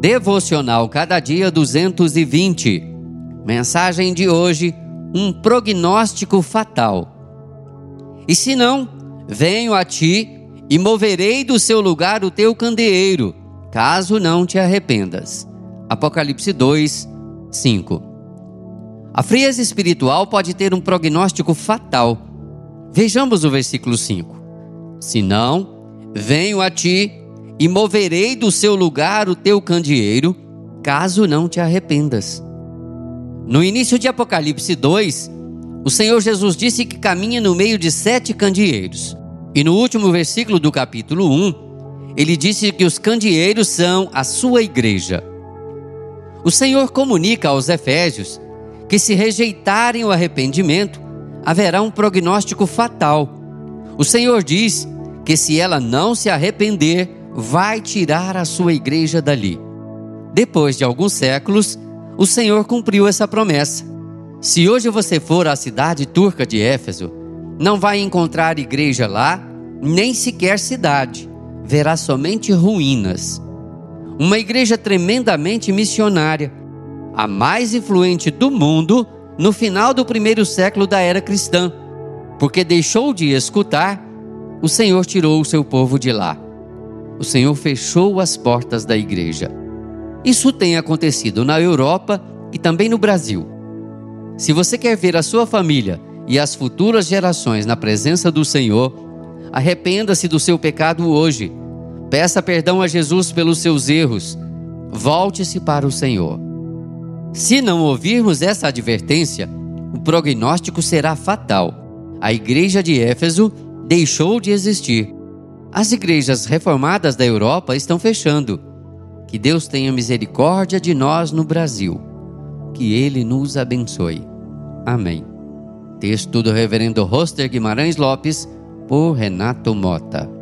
Devocional Cada Dia 220. Mensagem de hoje: um prognóstico fatal. E se não, venho a ti e moverei do seu lugar o teu candeeiro, caso não te arrependas. Apocalipse 2, 5. A frieza espiritual pode ter um prognóstico fatal. Vejamos o versículo 5. Se não, venho a ti e moverei do seu lugar o teu candeeiro, caso não te arrependas. No início de Apocalipse 2, o Senhor Jesus disse que caminha no meio de sete candeeiros. E no último versículo do capítulo 1, ele disse que os candeeiros são a sua igreja. O Senhor comunica aos Efésios que, se rejeitarem o arrependimento, haverá um prognóstico fatal. O Senhor diz que, se ela não se arrepender, vai tirar a sua igreja dali. Depois de alguns séculos, o Senhor cumpriu essa promessa. Se hoje você for à cidade turca de Éfeso, não vai encontrar igreja lá, nem sequer cidade. Verá somente ruínas. Uma igreja tremendamente missionária, a mais influente do mundo no final do primeiro século da era cristã, porque deixou de escutar, o Senhor tirou o seu povo de lá o Senhor fechou as portas da igreja. Isso tem acontecido na Europa e também no Brasil. Se você quer ver a sua família e as futuras gerações na presença do Senhor, arrependa-se do seu pecado hoje. Peça perdão a Jesus pelos seus erros. Volte-se para o Senhor. Se não ouvirmos essa advertência, o prognóstico será fatal. A igreja de Éfeso deixou de existir as igrejas reformadas da Europa estão fechando. Que Deus tenha misericórdia de nós no Brasil. Que Ele nos abençoe. Amém. Texto do Reverendo Roster Guimarães Lopes, por Renato Mota.